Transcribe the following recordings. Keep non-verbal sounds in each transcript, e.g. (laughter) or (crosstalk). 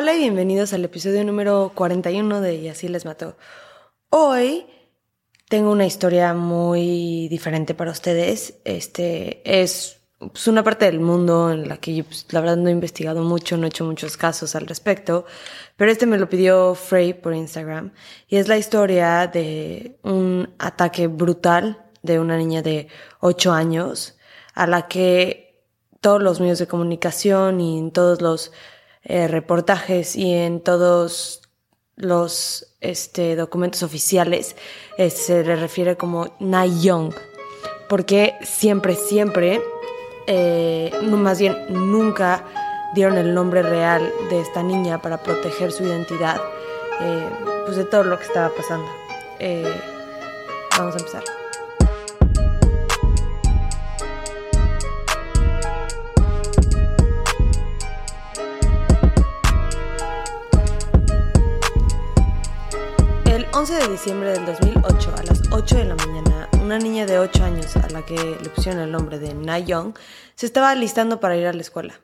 Hola y bienvenidos al episodio número 41 de Y así les mató. Hoy tengo una historia muy diferente para ustedes. Este es pues, una parte del mundo en la que yo, pues, la verdad, no he investigado mucho, no he hecho muchos casos al respecto, pero este me lo pidió Frey por Instagram y es la historia de un ataque brutal de una niña de 8 años a la que todos los medios de comunicación y en todos los eh, reportajes y en todos los este, documentos oficiales eh, se le refiere como Na Young, porque siempre, siempre, eh, más bien nunca dieron el nombre real de esta niña para proteger su identidad, pues de todo lo que estaba pasando. vamos a empezar. 11 de diciembre del 2008, a las 8 de la mañana, una niña de 8 años, a la que le pusieron el nombre de Na Young, se estaba alistando para ir a la escuela.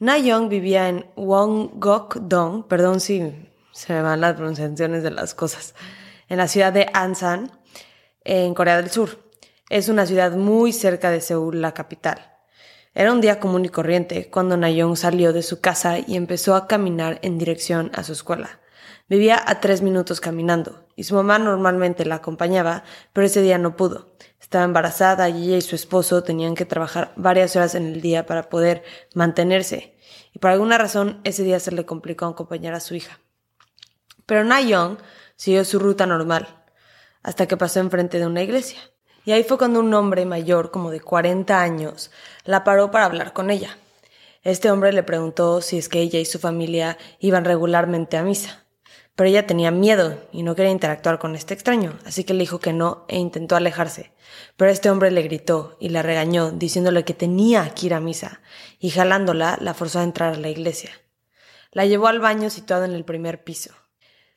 Na Young vivía en Wongok-dong, perdón si se me van las pronunciaciones de las cosas, en la ciudad de Ansan, en Corea del Sur. Es una ciudad muy cerca de Seúl, la capital. Era un día común y corriente cuando Young salió de su casa y empezó a caminar en dirección a su escuela. Vivía a tres minutos caminando, y su mamá normalmente la acompañaba, pero ese día no pudo. Estaba embarazada y ella y su esposo tenían que trabajar varias horas en el día para poder mantenerse, y por alguna razón ese día se le complicó acompañar a su hija. Pero Na Young siguió su ruta normal, hasta que pasó enfrente de una iglesia. Y ahí fue cuando un hombre mayor, como de 40 años, la paró para hablar con ella. Este hombre le preguntó si es que ella y su familia iban regularmente a misa pero ella tenía miedo y no quería interactuar con este extraño, así que le dijo que no e intentó alejarse. Pero este hombre le gritó y la regañó, diciéndole que tenía que ir a misa, y jalándola la forzó a entrar a la iglesia. La llevó al baño situado en el primer piso.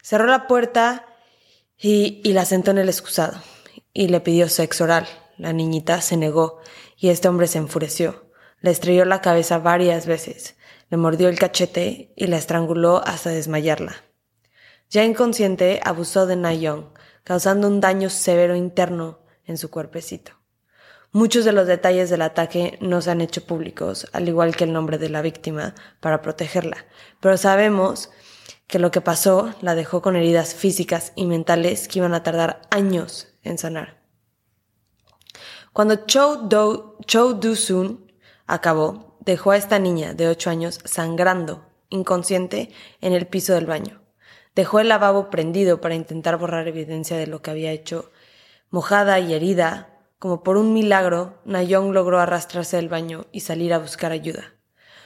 Cerró la puerta y, y la sentó en el excusado, y le pidió sexo oral. La niñita se negó, y este hombre se enfureció. Le estrelló la cabeza varias veces, le mordió el cachete y la estranguló hasta desmayarla. Ya inconsciente, abusó de Nayong, causando un daño severo interno en su cuerpecito. Muchos de los detalles del ataque no se han hecho públicos, al igual que el nombre de la víctima, para protegerla, pero sabemos que lo que pasó la dejó con heridas físicas y mentales que iban a tardar años en sanar. Cuando Cho, Do, Cho Du-sun acabó, dejó a esta niña de 8 años sangrando, inconsciente, en el piso del baño. Dejó el lavabo prendido para intentar borrar evidencia de lo que había hecho. Mojada y herida, como por un milagro, Nayong logró arrastrarse del baño y salir a buscar ayuda.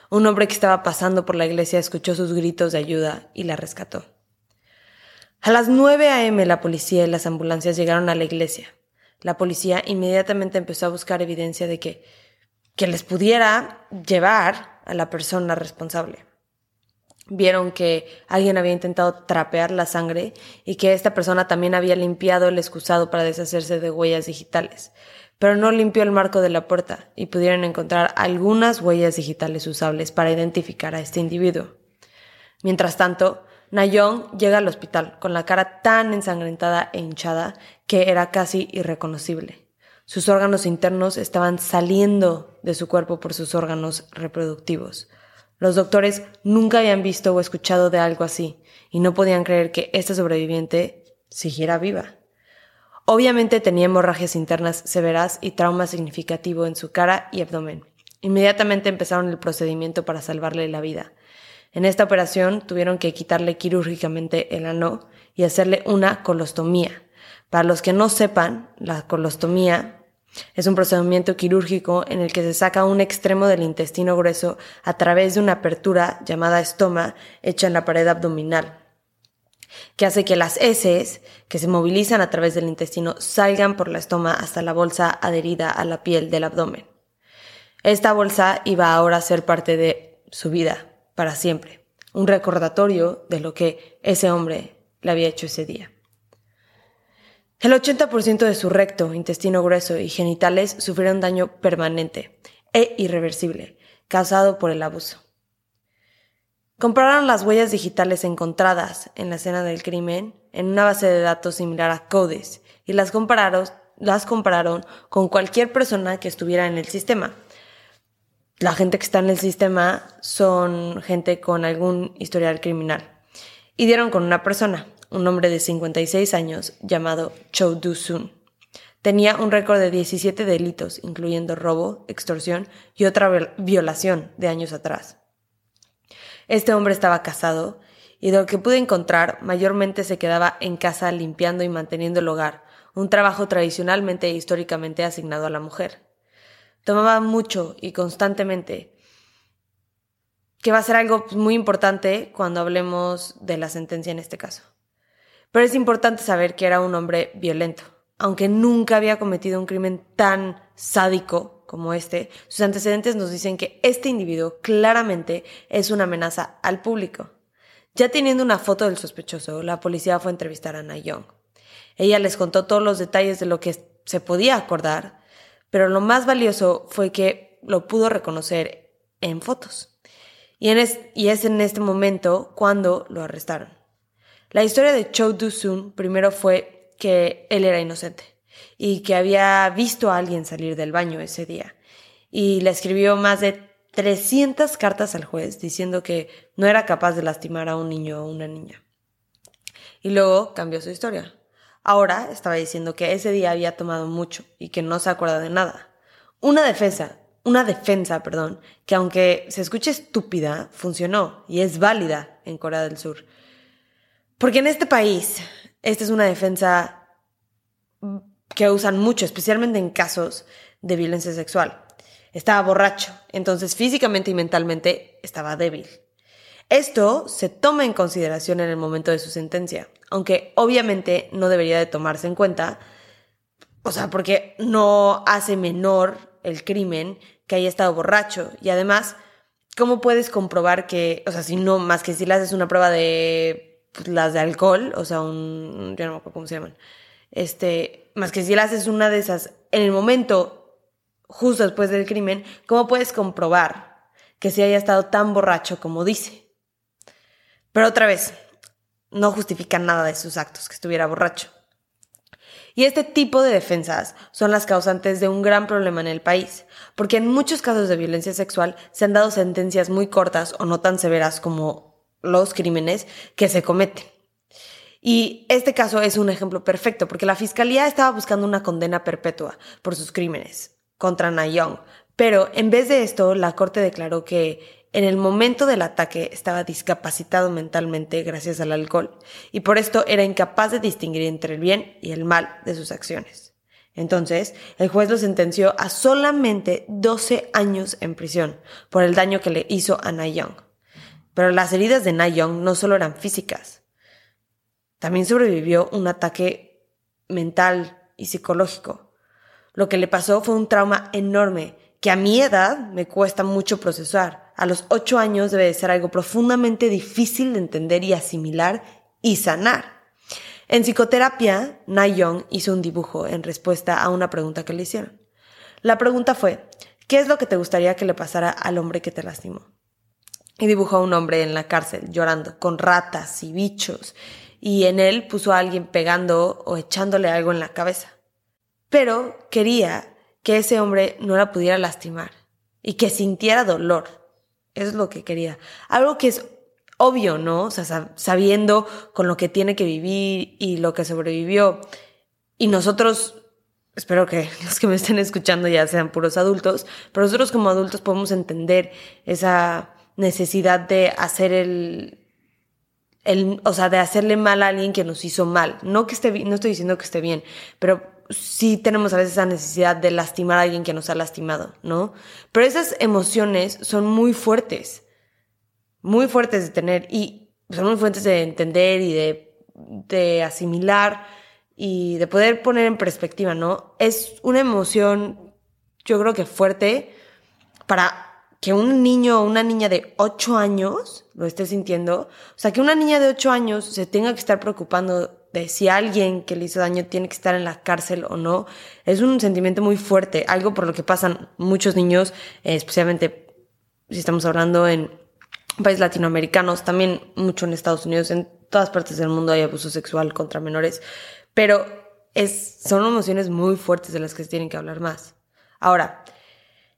Un hombre que estaba pasando por la iglesia escuchó sus gritos de ayuda y la rescató. A las 9 a.m. la policía y las ambulancias llegaron a la iglesia. La policía inmediatamente empezó a buscar evidencia de que, que les pudiera llevar a la persona responsable vieron que alguien había intentado trapear la sangre y que esta persona también había limpiado el excusado para deshacerse de huellas digitales, pero no limpió el marco de la puerta y pudieron encontrar algunas huellas digitales usables para identificar a este individuo. Mientras tanto, Nayong llega al hospital con la cara tan ensangrentada e hinchada que era casi irreconocible. Sus órganos internos estaban saliendo de su cuerpo por sus órganos reproductivos. Los doctores nunca habían visto o escuchado de algo así y no podían creer que esta sobreviviente siguiera viva. Obviamente tenía hemorragias internas severas y trauma significativo en su cara y abdomen. Inmediatamente empezaron el procedimiento para salvarle la vida. En esta operación tuvieron que quitarle quirúrgicamente el ano y hacerle una colostomía. Para los que no sepan, la colostomía es un procedimiento quirúrgico en el que se saca un extremo del intestino grueso a través de una apertura llamada estoma hecha en la pared abdominal, que hace que las heces que se movilizan a través del intestino salgan por la estoma hasta la bolsa adherida a la piel del abdomen. Esta bolsa iba ahora a ser parte de su vida para siempre, un recordatorio de lo que ese hombre le había hecho ese día. El 80% de su recto, intestino grueso y genitales sufrieron daño permanente e irreversible, causado por el abuso. Compararon las huellas digitales encontradas en la escena del crimen en una base de datos similar a CODES y las compararon, las compararon con cualquier persona que estuviera en el sistema. La gente que está en el sistema son gente con algún historial criminal. Y dieron con una persona, un hombre de 56 años llamado Cho Du-sun. Tenía un récord de 17 delitos, incluyendo robo, extorsión y otra violación de años atrás. Este hombre estaba casado y de lo que pude encontrar mayormente se quedaba en casa limpiando y manteniendo el hogar, un trabajo tradicionalmente e históricamente asignado a la mujer. Tomaba mucho y constantemente, que va a ser algo muy importante cuando hablemos de la sentencia en este caso. Pero es importante saber que era un hombre violento aunque nunca había cometido un crimen tan sádico como este, sus antecedentes nos dicen que este individuo claramente es una amenaza al público. Ya teniendo una foto del sospechoso, la policía fue a entrevistar a Na Young. Ella les contó todos los detalles de lo que se podía acordar, pero lo más valioso fue que lo pudo reconocer en fotos. Y, y es en este momento cuando lo arrestaron. La historia de Cho Du-sun primero fue que él era inocente y que había visto a alguien salir del baño ese día. Y le escribió más de 300 cartas al juez diciendo que no era capaz de lastimar a un niño o una niña. Y luego cambió su historia. Ahora estaba diciendo que ese día había tomado mucho y que no se acuerda de nada. Una defensa, una defensa, perdón, que aunque se escuche estúpida, funcionó y es válida en Corea del Sur. Porque en este país esta es una defensa que usan mucho, especialmente en casos de violencia sexual. Estaba borracho, entonces físicamente y mentalmente estaba débil. Esto se toma en consideración en el momento de su sentencia, aunque obviamente no debería de tomarse en cuenta, o sea, porque no hace menor el crimen que haya estado borracho y además, ¿cómo puedes comprobar que, o sea, si no, más que si le haces una prueba de las de alcohol, o sea, un, ya no me acuerdo cómo se llaman, este, más que si le haces una de esas en el momento justo después del crimen, ¿cómo puedes comprobar que se haya estado tan borracho como dice? Pero otra vez, no justifica nada de sus actos que estuviera borracho. Y este tipo de defensas son las causantes de un gran problema en el país, porque en muchos casos de violencia sexual se han dado sentencias muy cortas o no tan severas como los crímenes que se cometen. Y este caso es un ejemplo perfecto porque la fiscalía estaba buscando una condena perpetua por sus crímenes contra Nayong, pero en vez de esto la corte declaró que en el momento del ataque estaba discapacitado mentalmente gracias al alcohol y por esto era incapaz de distinguir entre el bien y el mal de sus acciones. Entonces, el juez lo sentenció a solamente 12 años en prisión por el daño que le hizo a Nayong. Pero las heridas de Na Young no solo eran físicas. También sobrevivió un ataque mental y psicológico. Lo que le pasó fue un trauma enorme que a mi edad me cuesta mucho procesar. A los ocho años debe de ser algo profundamente difícil de entender y asimilar y sanar. En psicoterapia, Na hizo un dibujo en respuesta a una pregunta que le hicieron. La pregunta fue, ¿qué es lo que te gustaría que le pasara al hombre que te lastimó? Y dibujó a un hombre en la cárcel llorando, con ratas y bichos, y en él puso a alguien pegando o echándole algo en la cabeza. Pero quería que ese hombre no la pudiera lastimar y que sintiera dolor. Eso es lo que quería. Algo que es obvio, ¿no? O sea, sabiendo con lo que tiene que vivir y lo que sobrevivió. Y nosotros, espero que (laughs) los que me estén escuchando ya sean puros adultos, pero nosotros como adultos podemos entender esa necesidad de hacer el, el, o sea, de hacerle mal a alguien que nos hizo mal. No que esté no estoy diciendo que esté bien, pero sí tenemos a veces esa necesidad de lastimar a alguien que nos ha lastimado, ¿no? Pero esas emociones son muy fuertes, muy fuertes de tener y son muy fuertes de entender y de, de asimilar y de poder poner en perspectiva, ¿no? Es una emoción, yo creo que fuerte para que un niño o una niña de 8 años lo esté sintiendo, o sea, que una niña de 8 años se tenga que estar preocupando de si alguien que le hizo daño tiene que estar en la cárcel o no, es un sentimiento muy fuerte, algo por lo que pasan muchos niños, especialmente si estamos hablando en países latinoamericanos, también mucho en Estados Unidos, en todas partes del mundo hay abuso sexual contra menores, pero es, son emociones muy fuertes de las que se tienen que hablar más. Ahora,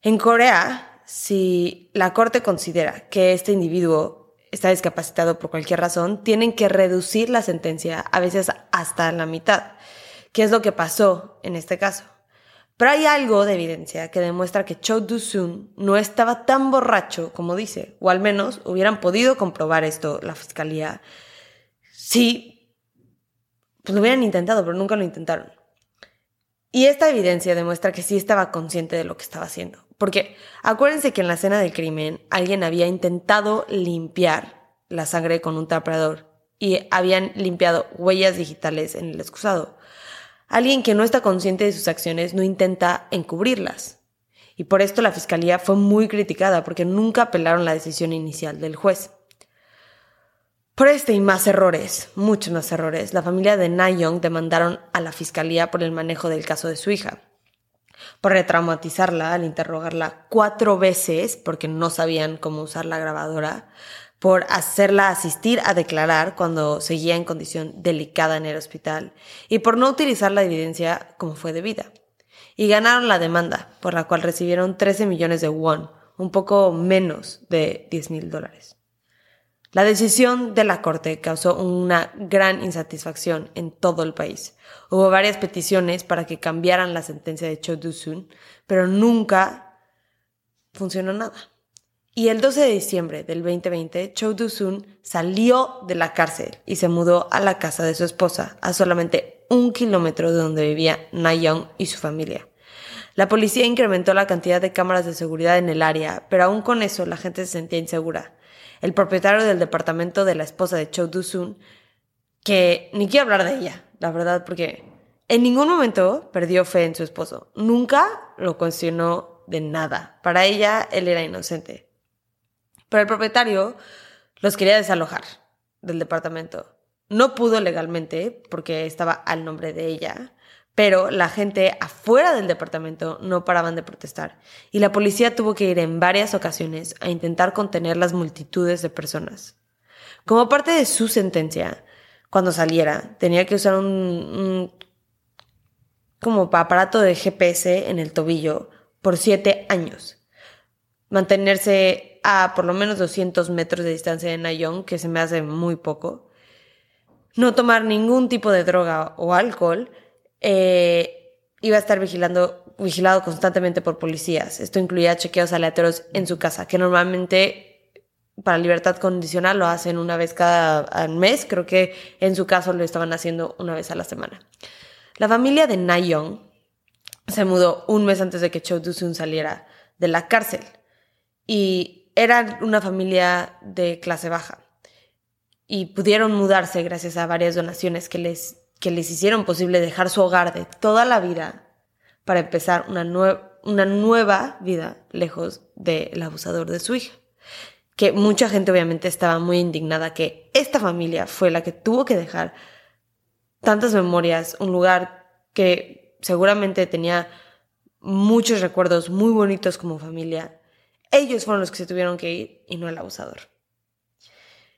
en Corea, si la corte considera que este individuo está discapacitado por cualquier razón, tienen que reducir la sentencia, a veces hasta la mitad, que es lo que pasó en este caso. Pero hay algo de evidencia que demuestra que Cho Do-soon no estaba tan borracho como dice, o al menos hubieran podido comprobar esto la fiscalía si pues lo hubieran intentado, pero nunca lo intentaron. Y esta evidencia demuestra que sí estaba consciente de lo que estaba haciendo. Porque acuérdense que en la escena del crimen alguien había intentado limpiar la sangre con un trapeador y habían limpiado huellas digitales en el excusado. Alguien que no está consciente de sus acciones no intenta encubrirlas. Y por esto la fiscalía fue muy criticada porque nunca apelaron la decisión inicial del juez. Por este y más errores, muchos más errores, la familia de Na Young demandaron a la fiscalía por el manejo del caso de su hija, por retraumatizarla al interrogarla cuatro veces porque no sabían cómo usar la grabadora, por hacerla asistir a declarar cuando seguía en condición delicada en el hospital y por no utilizar la evidencia como fue debida. Y ganaron la demanda, por la cual recibieron 13 millones de won, un poco menos de 10 mil dólares. La decisión de la Corte causó una gran insatisfacción en todo el país. Hubo varias peticiones para que cambiaran la sentencia de Cho Do-soon, pero nunca funcionó nada. Y el 12 de diciembre del 2020, Cho Do-soon salió de la cárcel y se mudó a la casa de su esposa, a solamente un kilómetro de donde vivía Na Young y su familia. La policía incrementó la cantidad de cámaras de seguridad en el área, pero aún con eso la gente se sentía insegura. El propietario del departamento de la esposa de Cho Do-soon, que ni quiero hablar de ella, la verdad, porque en ningún momento perdió fe en su esposo. Nunca lo cuestionó de nada. Para ella, él era inocente. Pero el propietario los quería desalojar del departamento. No pudo legalmente porque estaba al nombre de ella, pero la gente afuera del departamento no paraban de protestar y la policía tuvo que ir en varias ocasiones a intentar contener las multitudes de personas. Como parte de su sentencia, cuando saliera, tenía que usar un, como aparato de GPS en el tobillo por siete años. Mantenerse a por lo menos 200 metros de distancia de Nayong, que se me hace muy poco. No tomar ningún tipo de droga o alcohol. Eh, iba a estar vigilado constantemente por policías. Esto incluía chequeos aleatorios en su casa, que normalmente para libertad condicional lo hacen una vez cada mes. Creo que en su caso lo estaban haciendo una vez a la semana. La familia de Nayong se mudó un mes antes de que Cho Do-sun saliera de la cárcel. Y eran una familia de clase baja y pudieron mudarse gracias a varias donaciones que les, que les hicieron posible dejar su hogar de toda la vida para empezar una, una nueva vida lejos del abusador de su hija. Que mucha gente obviamente estaba muy indignada que esta familia fue la que tuvo que dejar tantas memorias, un lugar que seguramente tenía muchos recuerdos muy bonitos como familia ellos fueron los que se tuvieron que ir y no el abusador.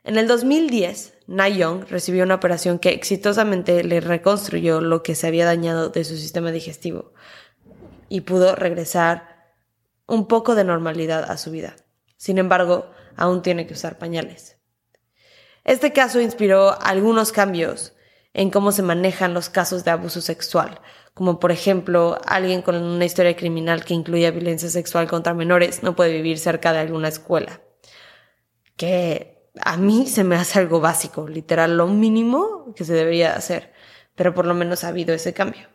En el 2010, Na Young recibió una operación que exitosamente le reconstruyó lo que se había dañado de su sistema digestivo y pudo regresar un poco de normalidad a su vida. Sin embargo, aún tiene que usar pañales. Este caso inspiró algunos cambios en cómo se manejan los casos de abuso sexual, como por ejemplo alguien con una historia criminal que incluya violencia sexual contra menores no puede vivir cerca de alguna escuela. Que a mí se me hace algo básico, literal, lo mínimo que se debería hacer, pero por lo menos ha habido ese cambio.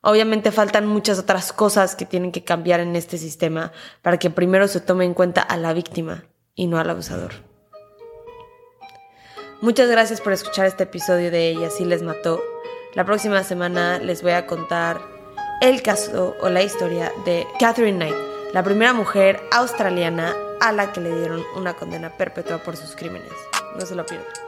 Obviamente faltan muchas otras cosas que tienen que cambiar en este sistema para que primero se tome en cuenta a la víctima y no al abusador. Muchas gracias por escuchar este episodio de Ella sí les mató. La próxima semana les voy a contar el caso o la historia de Catherine Knight, la primera mujer australiana a la que le dieron una condena perpetua por sus crímenes. No se lo pierdan.